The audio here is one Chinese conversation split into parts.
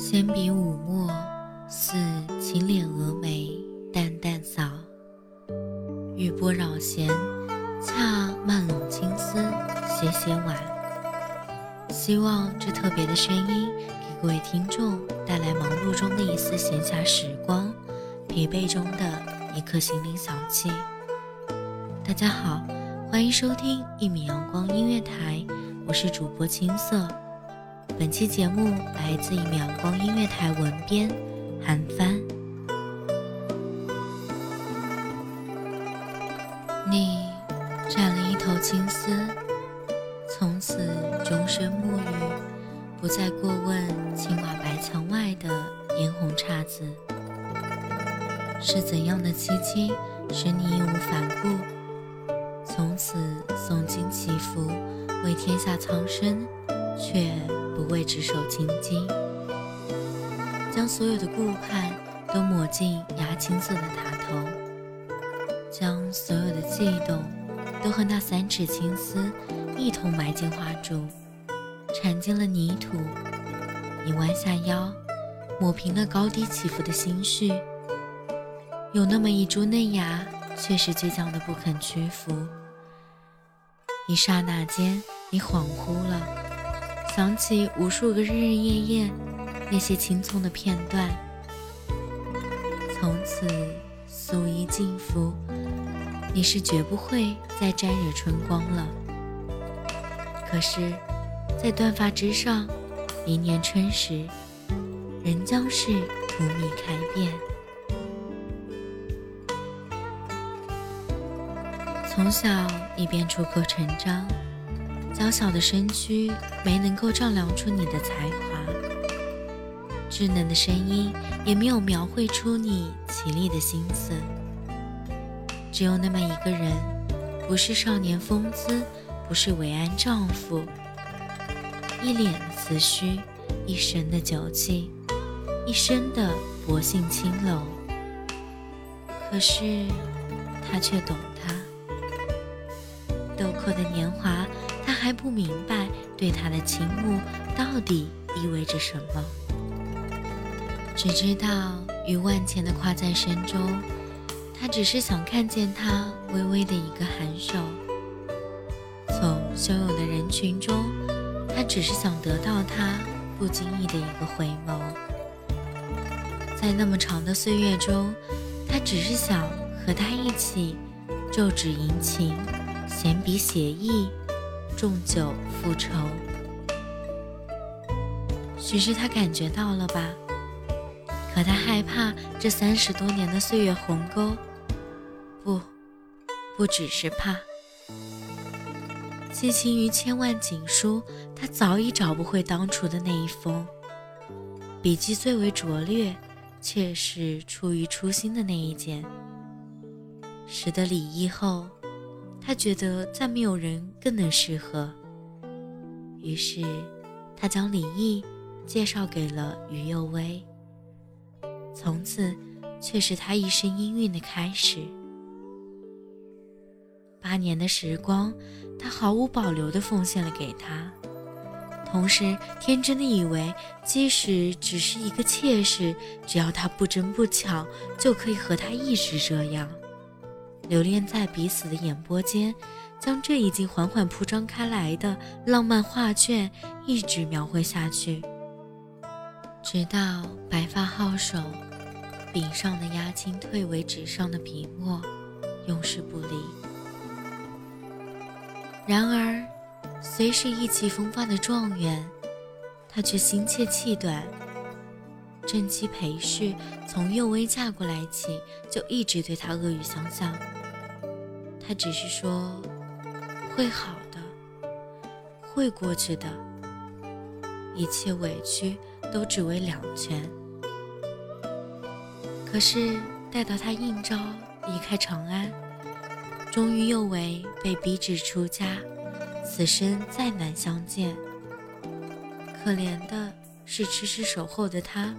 纤笔舞墨，似轻敛蛾眉，淡淡扫。玉波绕弦，恰慢拢青丝，斜斜挽。希望这特别的声音，给各位听众带来忙碌中的一丝闲暇时光，疲惫中的一颗心灵小憩。大家好，欢迎收听一米阳光音乐台，我是主播青色。本期节目来自一米阳光音乐台文编韩帆。你染了一头青丝，从此终身沐浴，不再过问青瓦白墙外的嫣红姹紫。是怎样的凄清，使你义无反顾，从此诵经祈福，为天下苍生，却。不为执手青金，将所有的顾盼都抹进牙青色的塔头，将所有的悸动都和那三尺青丝一同埋进花柱，缠进了泥土。你弯下腰，抹平了高低起伏的心绪。有那么一株嫩芽，却是倔强的不肯屈服。一刹那间，你恍惚了。想起无数个日日夜夜，那些青葱的片段，从此素衣尽服，你是绝不会再沾惹春光了。可是，在断发之上，明年春时，仍将是荼蘼开遍。从小，你便出口成章。娇小的身躯没能够丈量出你的才华，稚嫩的声音也没有描绘出你绮丽的心思。只有那么一个人，不是少年风姿，不是伟岸丈夫，一脸的慈虚，一身的酒气，一身的薄幸青楼。可是他却懂他，豆蔻的年华。还不明白对他的倾慕到底意味着什么，只知道于万千的夸赞声中，他只是想看见他微微的一个颔首；从汹涌的人群中，他只是想得到他不经意的一个回眸；在那么长的岁月中，他只是想和他一起奏指吟琴，闲笔写意。重酒复仇，许是他感觉到了吧？可他害怕这三十多年的岁月鸿沟，不，不只是怕。寄情于千万锦书，他早已找不回当初的那一封。笔迹最为拙劣，却是出于初心的那一件。识得李毅后。他觉得再没有人更能适合，于是他将李毅介绍给了于幼薇。从此，却是他一生音韵的开始。八年的时光，他毫无保留地奉献了给他，同时天真的以为，即使只是一个妾室，只要他不争不抢，就可以和他一直这样。留恋在彼此的眼波间，将这已经缓缓铺张开来的浪漫画卷一直描绘下去，直到白发皓首，柄上的压青退为纸上的笔墨，永世不离。然而，虽是意气风发的状元，他却心切气短，正妻裴氏从幼薇嫁过来起，就一直对他恶语相向。他只是说会好的，会过去的，一切委屈都只为两全。可是待到他应召离开长安，终于又为被逼至出家，此生再难相见。可怜的是迟迟守候的他。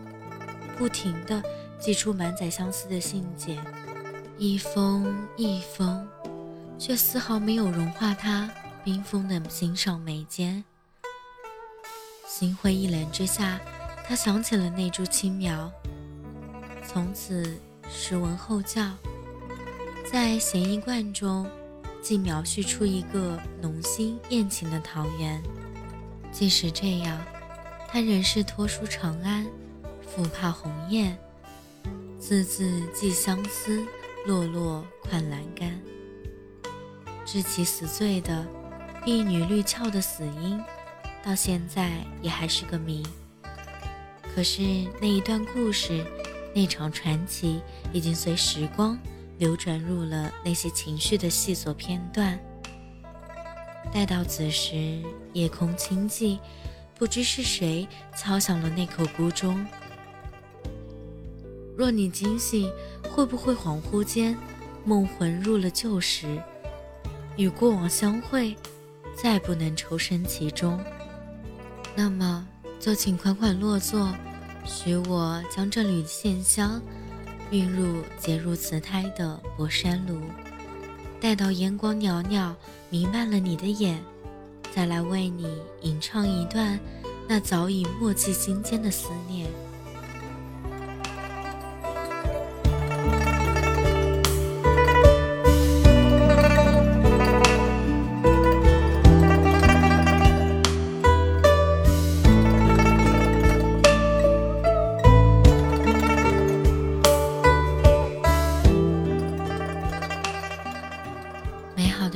不停地寄出满载相思的信件，一封一封，却丝毫没有融化他冰封的心上眉间。心灰意冷之下，他想起了那株青苗，从此诗文后教，在闲逸观中，既描叙出一个浓心艳情的桃源。即使这样，他仍是脱书长安。复怕鸿雁，字字寄相思，落落款栏杆。知其死罪的婢女绿俏的死因，到现在也还是个谜。可是那一段故事，那场传奇，已经随时光流转入了那些情绪的细琐片段。待到此时，夜空清寂，不知是谁敲响了那口孤钟。若你惊醒，会不会恍惚间，梦魂入了旧时，与过往相会，再不能抽身其中？那么就请款款落座，许我将这缕线香，运入结入瓷胎的薄山炉，待到烟光袅袅，弥漫了你的眼，再来为你吟唱一段那早已默契心间的思念。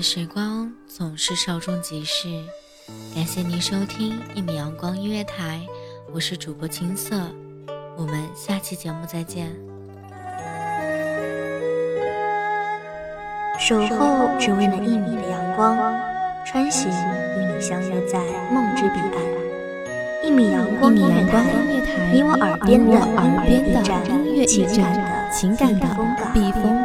时光总是稍纵即逝，感谢您收听一米阳光音乐台，我是主播青色，我们下期节目再见。守候只为那一米的阳光，穿行与你相约在梦之彼岸。一米阳光音乐台，你我耳边的音乐驿站，情感的情感的避风港。